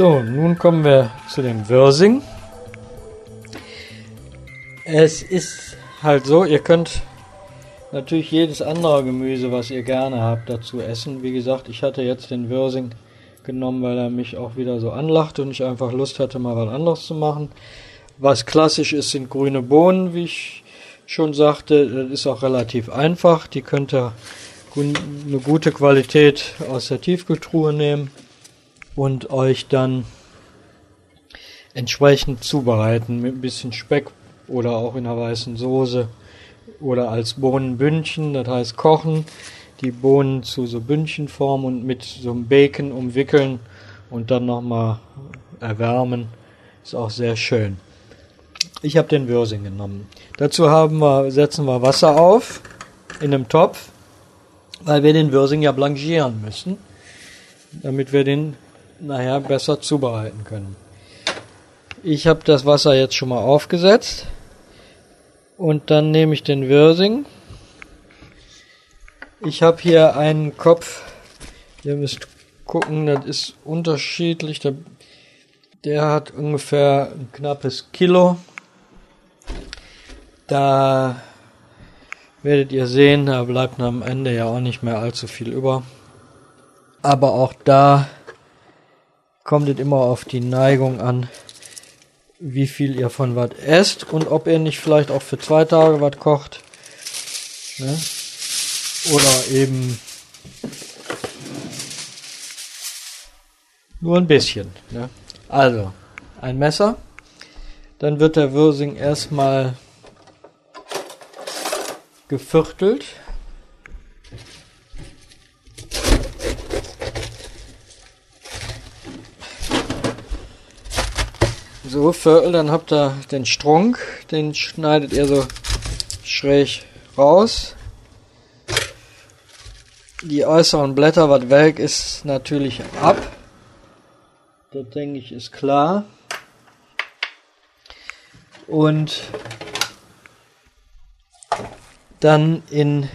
So, nun kommen wir zu dem Wirsing. Es ist halt so, ihr könnt natürlich jedes andere Gemüse, was ihr gerne habt, dazu essen. Wie gesagt, ich hatte jetzt den Wirsing genommen, weil er mich auch wieder so anlachte und ich einfach Lust hatte, mal was anderes zu machen. Was klassisch ist, sind grüne Bohnen, wie ich schon sagte. Das ist auch relativ einfach. Die könnt ihr eine gute Qualität aus der Tiefkühltruhe nehmen und euch dann entsprechend zubereiten mit ein bisschen Speck oder auch in einer weißen Soße oder als Bohnenbündchen, das heißt kochen, die Bohnen zu so Bündchenform und mit so einem Bacon umwickeln und dann nochmal erwärmen. Ist auch sehr schön. Ich habe den Würsing genommen. Dazu haben wir, setzen wir Wasser auf in einem Topf, weil wir den Würsing ja blanchieren müssen, damit wir den nachher besser zubereiten können. Ich habe das Wasser jetzt schon mal aufgesetzt und dann nehme ich den Würsing. Ich habe hier einen Kopf, ihr müsst gucken, das ist unterschiedlich. Der, der hat ungefähr ein knappes Kilo. Da werdet ihr sehen, da bleibt am Ende ja auch nicht mehr allzu viel über. Aber auch da kommt es immer auf die Neigung an, wie viel ihr von was esst und ob ihr nicht vielleicht auch für zwei Tage was kocht. Ne? Oder eben nur ein bisschen. Ne? Also, ein Messer. Dann wird der Würsing erstmal geviertelt. So, Viertel, dann habt ihr den Strunk, den schneidet ihr so schräg raus. Die äußeren Blätter, was welk ist, natürlich ab. Das denke ich ist klar. Und dann in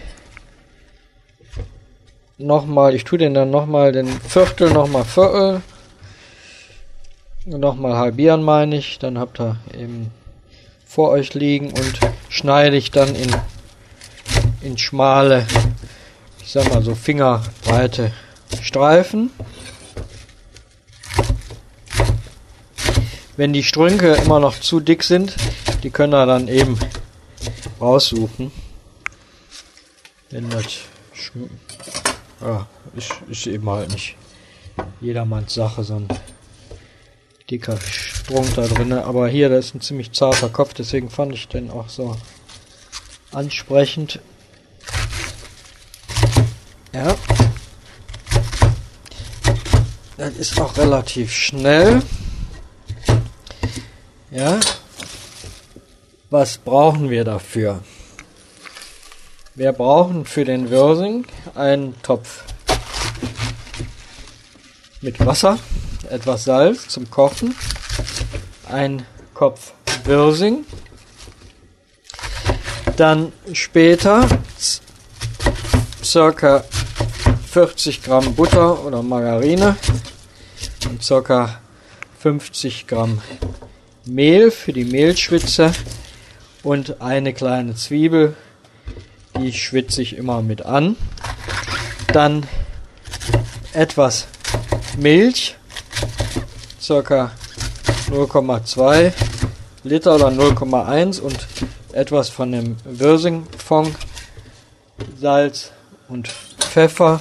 nochmal, ich tue den dann nochmal den Viertel, nochmal Viertel nochmal halbieren meine ich, dann habt ihr eben vor euch liegen und schneide ich dann in, in schmale, ich sag mal so fingerbreite Streifen. Wenn die Strünke immer noch zu dick sind, die können wir dann eben raussuchen. Wenn das ja, ist, ist eben halt nicht jedermanns Sache, sondern dicker Strunk da drin. Aber hier, da ist ein ziemlich zarter Kopf, deswegen fand ich den auch so ansprechend. Ja. Das ist auch relativ schnell. Ja. Was brauchen wir dafür? Wir brauchen für den Würsing einen Topf mit Wasser etwas Salz zum Kochen, ein Kopf Wirsing, dann später circa 40 Gramm Butter oder Margarine und circa 50 Gramm Mehl für die Mehlschwitze und eine kleine Zwiebel, die schwitze ich immer mit an. Dann etwas Milch circa 0,2 Liter oder 0,1 und etwas von dem Wirsingfond, Salz und Pfeffer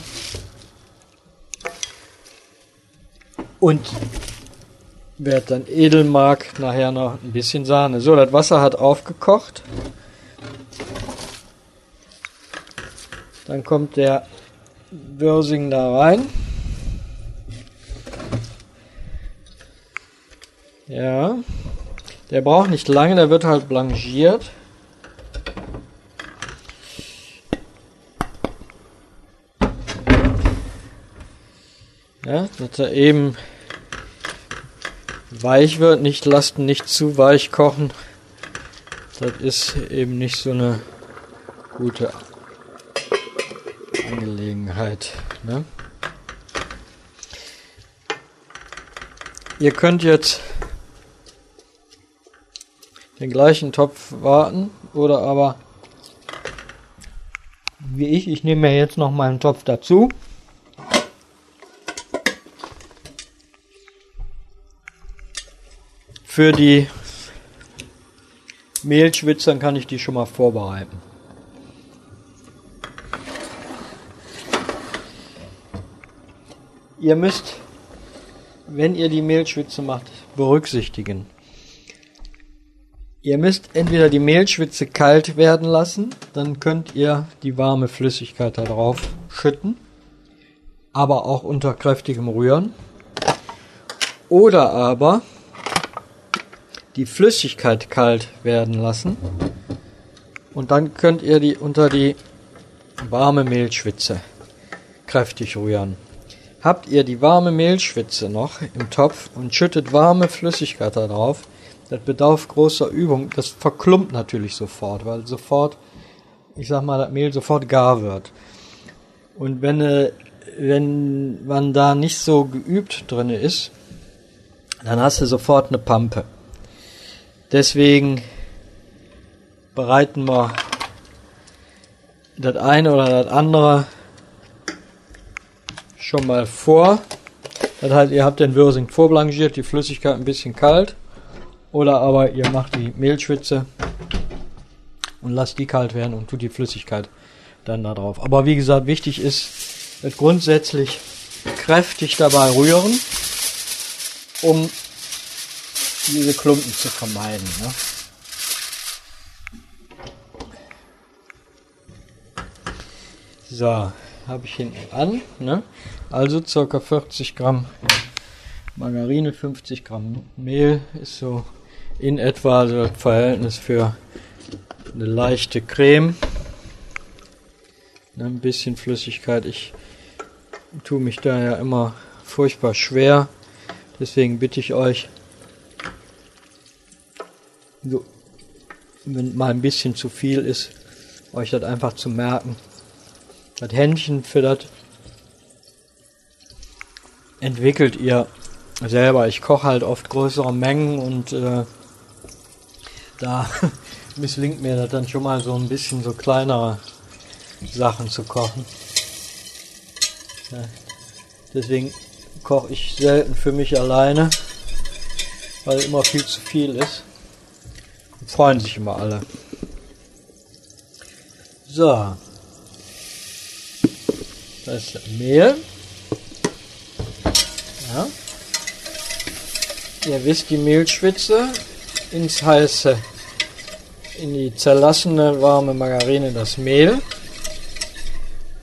und werde dann Edelmark nachher noch ein bisschen Sahne. So, das Wasser hat aufgekocht. Dann kommt der Wirsing da rein. Ja. Der braucht nicht lange, der wird halt blanchiert. Ja, dass er eben weich wird, nicht lassen, nicht zu weich kochen. Das ist eben nicht so eine gute Angelegenheit. Ne? Ihr könnt jetzt den gleichen Topf warten oder aber wie ich, ich nehme mir jetzt noch meinen Topf dazu. Für die Mehlschwitzern kann ich die schon mal vorbereiten. Ihr müsst, wenn ihr die Mehlschwitze macht, berücksichtigen. Ihr müsst entweder die Mehlschwitze kalt werden lassen, dann könnt ihr die warme Flüssigkeit da drauf schütten, aber auch unter kräftigem Rühren. Oder aber die Flüssigkeit kalt werden lassen und dann könnt ihr die unter die warme Mehlschwitze kräftig rühren. Habt ihr die warme Mehlschwitze noch im Topf und schüttet warme Flüssigkeit da drauf, das bedarf großer Übung. Das verklumpt natürlich sofort, weil sofort, ich sag mal, das Mehl sofort gar wird. Und wenn, äh, wenn man da nicht so geübt drin ist, dann hast du sofort eine Pampe. Deswegen bereiten wir das eine oder das andere schon mal vor. Das heißt, ihr habt den Würsing vorblanchiert, die Flüssigkeit ein bisschen kalt. Oder aber ihr macht die Mehlschwitze und lasst die kalt werden und tut die Flüssigkeit dann da drauf. Aber wie gesagt, wichtig ist, grundsätzlich kräftig dabei rühren, um diese Klumpen zu vermeiden. Ne? So, habe ich hinten an. Ne? Also ca. 40 Gramm Margarine, 50 Gramm Mehl ist so in etwa das Verhältnis für eine leichte Creme. Ne, ein bisschen Flüssigkeit. Ich tue mich da ja immer furchtbar schwer. Deswegen bitte ich euch, so, wenn mal ein bisschen zu viel ist, euch das einfach zu merken. Das Händchen für das entwickelt ihr selber. Ich koche halt oft größere Mengen und äh, da misslingt mir das dann schon mal so ein bisschen so kleinere Sachen zu kochen. Deswegen koche ich selten für mich alleine, weil immer viel zu viel ist. Freuen sich immer alle. So. Das ist Mehl. Ja. Ihr wisst, die Mehlschwitze ins heiße, in die zerlassene warme Margarine das Mehl.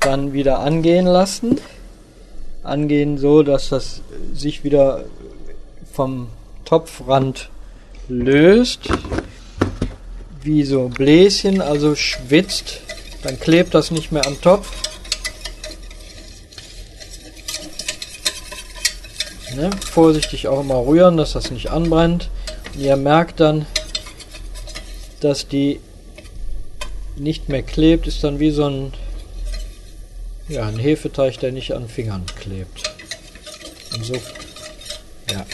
Dann wieder angehen lassen. Angehen so, dass das sich wieder vom Topfrand löst. Wie so Bläschen, also schwitzt. Dann klebt das nicht mehr am Topf. Ne? Vorsichtig auch immer rühren, dass das nicht anbrennt. Ihr merkt dann, dass die nicht mehr klebt, ist dann wie so ein, ja, ein Hefeteig, der nicht an Fingern klebt. Und so, ja. ja.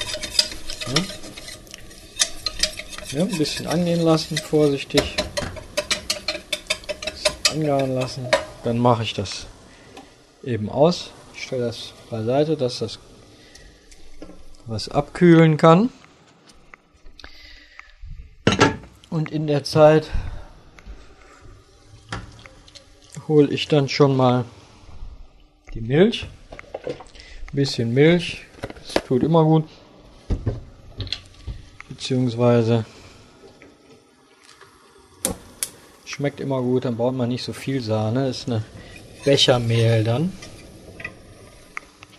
ja ein bisschen angehen lassen, vorsichtig. Angaren lassen. Dann mache ich das eben aus. Ich stelle das beiseite, dass das was abkühlen kann. Und in der Zeit hole ich dann schon mal die Milch. Ein bisschen Milch, das tut immer gut. Beziehungsweise schmeckt immer gut, dann braucht man nicht so viel Sahne. Das ist eine Bechermehl dann.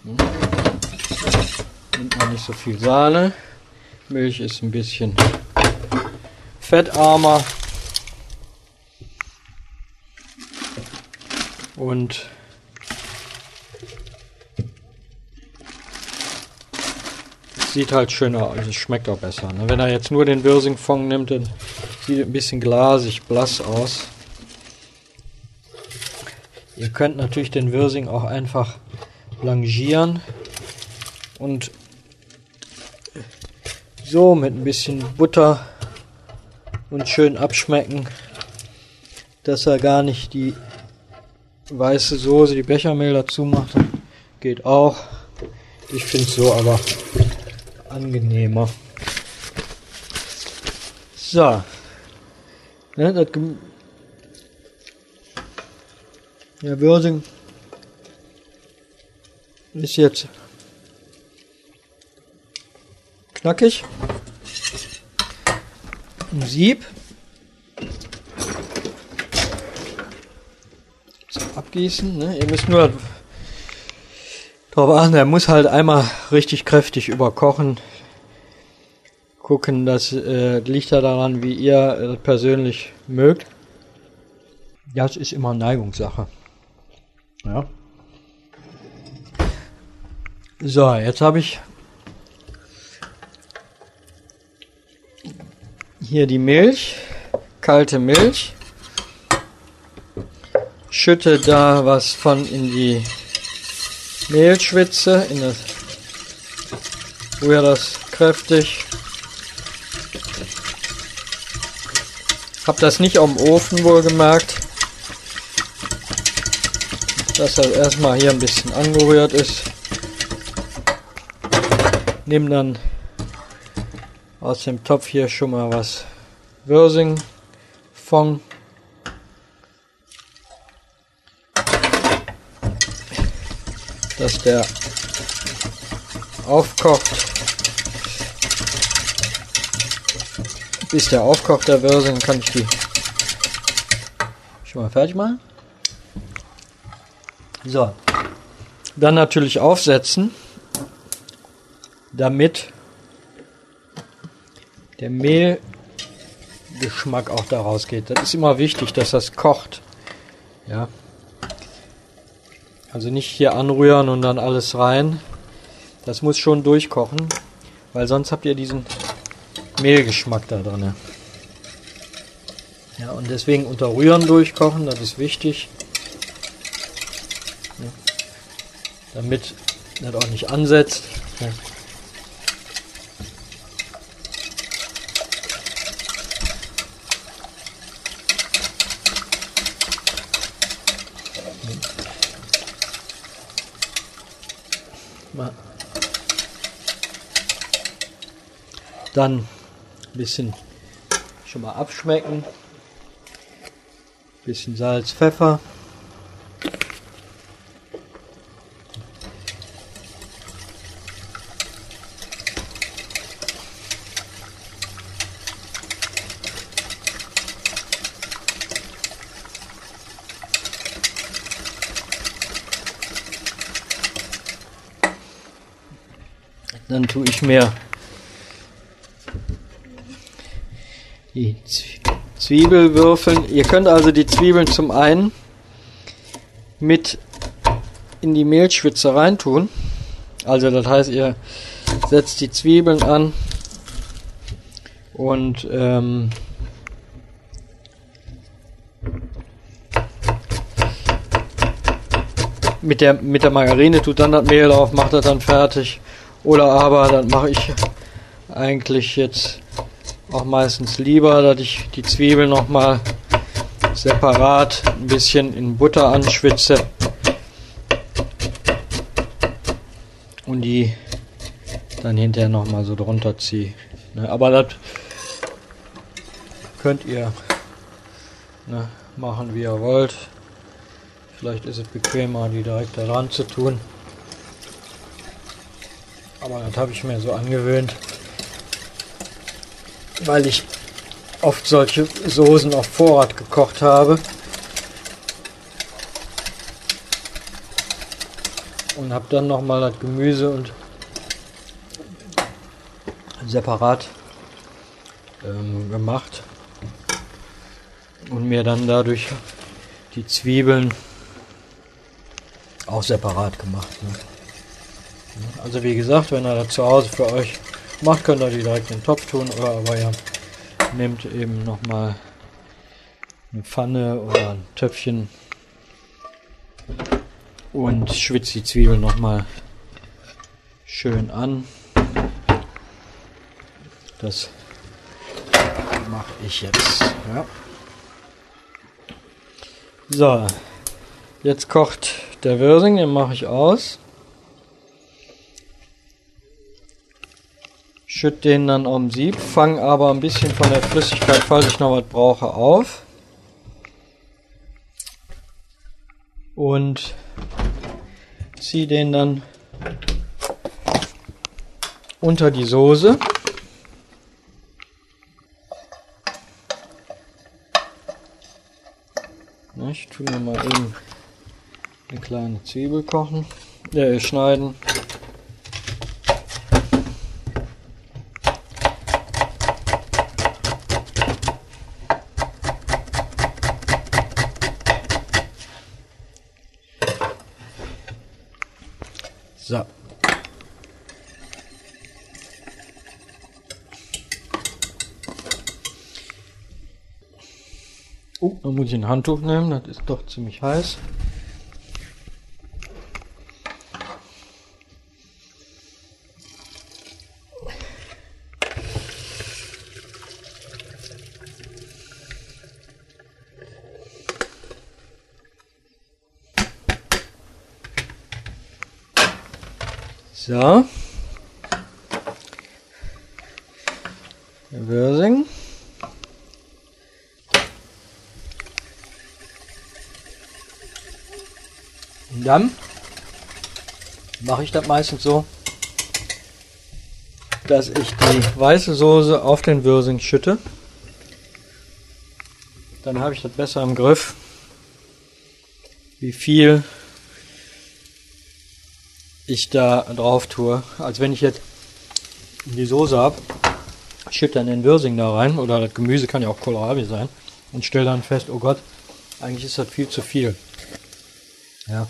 Hm nimmt man nicht so viel Sahne. Milch ist ein bisschen fettarmer. Und sieht halt schöner aus, es schmeckt auch besser. Ne? Wenn er jetzt nur den Wirsingfond nimmt, dann sieht ein bisschen glasig, blass aus. Ihr könnt natürlich den Wirsing auch einfach blanchieren und So mit ein bisschen Butter und schön abschmecken, dass er gar nicht die weiße Soße, die Bechermehl dazu macht. Geht auch. Ich finde es so aber angenehmer. So. Ne, das ja, Würsing ist jetzt knackig. Ein Sieb. Abgießen. Ne? Ihr müsst nur darauf achten, er muss halt einmal richtig kräftig überkochen. Gucken, das äh, liegt ja daran, wie ihr äh, persönlich mögt. Das ist immer Neigungssache. Ja. So, jetzt habe ich hier die Milch, kalte Milch. Schütte da was von in die Mehlschwitze, in das, rühre das kräftig. Hab das nicht am Ofen wohl gemerkt dass er erstmal hier ein bisschen angerührt ist. Nimm dann aus dem Topf hier schon mal was Würsing Fond. Dass der aufkocht. Bis der aufkocht, der Würsing, kann ich die schon mal fertig machen. So. Dann natürlich aufsetzen, damit der Mehlgeschmack auch daraus geht. Das ist immer wichtig, dass das kocht. Ja. Also nicht hier anrühren und dann alles rein. Das muss schon durchkochen, weil sonst habt ihr diesen Mehlgeschmack da drin. Ja, und deswegen unterrühren durchkochen, das ist wichtig. damit das auch nicht ansetzt. Dann ein bisschen schon mal abschmecken. Bisschen Salz, Pfeffer. Dann tue ich mir die Zwiebel würfeln. Ihr könnt also die Zwiebeln zum einen mit in die Mehlschwitze reintun. Also das heißt, ihr setzt die Zwiebeln an und ähm, mit der mit der Margarine tut dann das Mehl drauf, macht das dann fertig oder aber dann mache ich eigentlich jetzt auch meistens lieber, dass ich die Zwiebeln nochmal separat ein bisschen in Butter anschwitze und die dann hinterher nochmal so drunter ziehe. Ne, aber das könnt ihr ne, machen, wie ihr wollt. Vielleicht ist es bequemer, die direkt da dran zu tun. Aber das habe ich mir so angewöhnt, weil ich oft solche Soßen auf Vorrat gekocht habe. Und habe dann nochmal das Gemüse und separat ähm, gemacht und mir dann dadurch die Zwiebeln auch separat gemacht. Ne? Also wie gesagt, wenn ihr das zu Hause für euch macht, könnt ihr direkt in den Topf tun oder aber ihr nehmt eben nochmal eine Pfanne oder ein Töpfchen und schwitzt die Zwiebeln nochmal schön an. Das mache ich jetzt. Ja. So, jetzt kocht der Würsing, den mache ich aus. Schütt den dann um Sieb, fang aber ein bisschen von der Flüssigkeit, falls ich noch was brauche, auf. Und ziehe den dann unter die Soße. Ich tue mir mal eben eine kleine Zwiebel kochen, äh, schneiden. So. Oh, da muss ich ein Handtuch nehmen, das ist doch ziemlich heiß. So. Der Würsing. Und dann mache ich das meistens so, dass ich die weiße Soße auf den Würsing schütte. Dann habe ich das besser im Griff, wie viel ich da drauf tue, als wenn ich jetzt die Soße habe, schütte dann den Würsing da rein, oder das Gemüse kann ja auch Kohlrabi sein, und stelle dann fest, oh Gott, eigentlich ist das viel zu viel. Ja.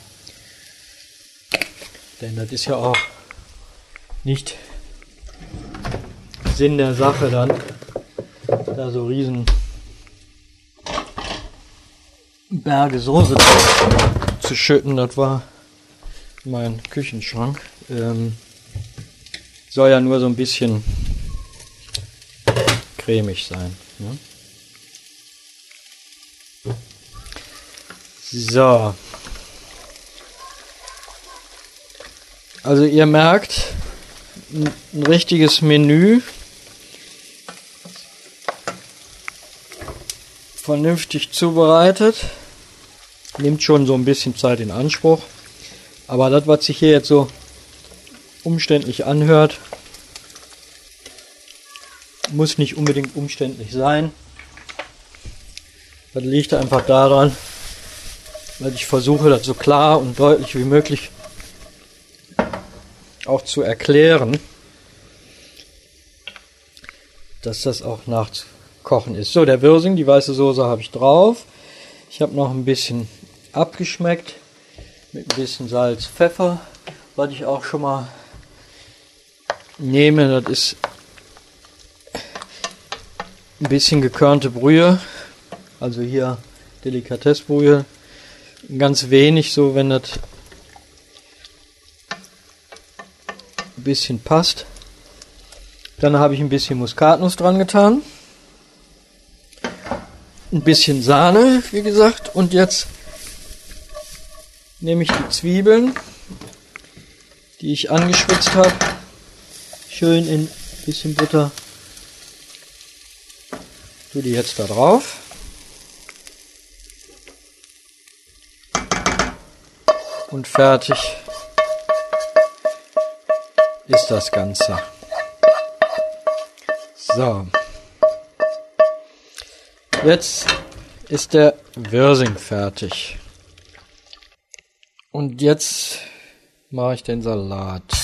Denn das ist ja auch nicht Sinn der Sache dann, da so riesen Berge Soße zu schütten. Das war mein Küchenschrank. Ähm, soll ja nur so ein bisschen cremig sein. Ne? So. Also ihr merkt, ein richtiges Menü. Vernünftig zubereitet. Nimmt schon so ein bisschen Zeit in Anspruch. Aber das, was sich hier jetzt so umständlich anhört, muss nicht unbedingt umständlich sein. Das liegt einfach daran, weil ich versuche, das so klar und deutlich wie möglich auch zu erklären, dass das auch nachzukochen ist. So, der Wirsing, die weiße Soße habe ich drauf. Ich habe noch ein bisschen abgeschmeckt mit ein bisschen Salz, Pfeffer, was ich auch schon mal nehme. Das ist ein bisschen gekörnte Brühe, also hier Delikatessbrühe. Ganz wenig, so wenn das bisschen passt. Dann habe ich ein bisschen Muskatnuss dran getan. Ein bisschen Sahne, wie gesagt. Und jetzt nehme ich die Zwiebeln, die ich angeschwitzt habe, schön in ein bisschen Butter. Tue die jetzt da drauf. Und fertig ist das Ganze. So. Jetzt ist der Wirsing fertig. Und jetzt mache ich den Salat.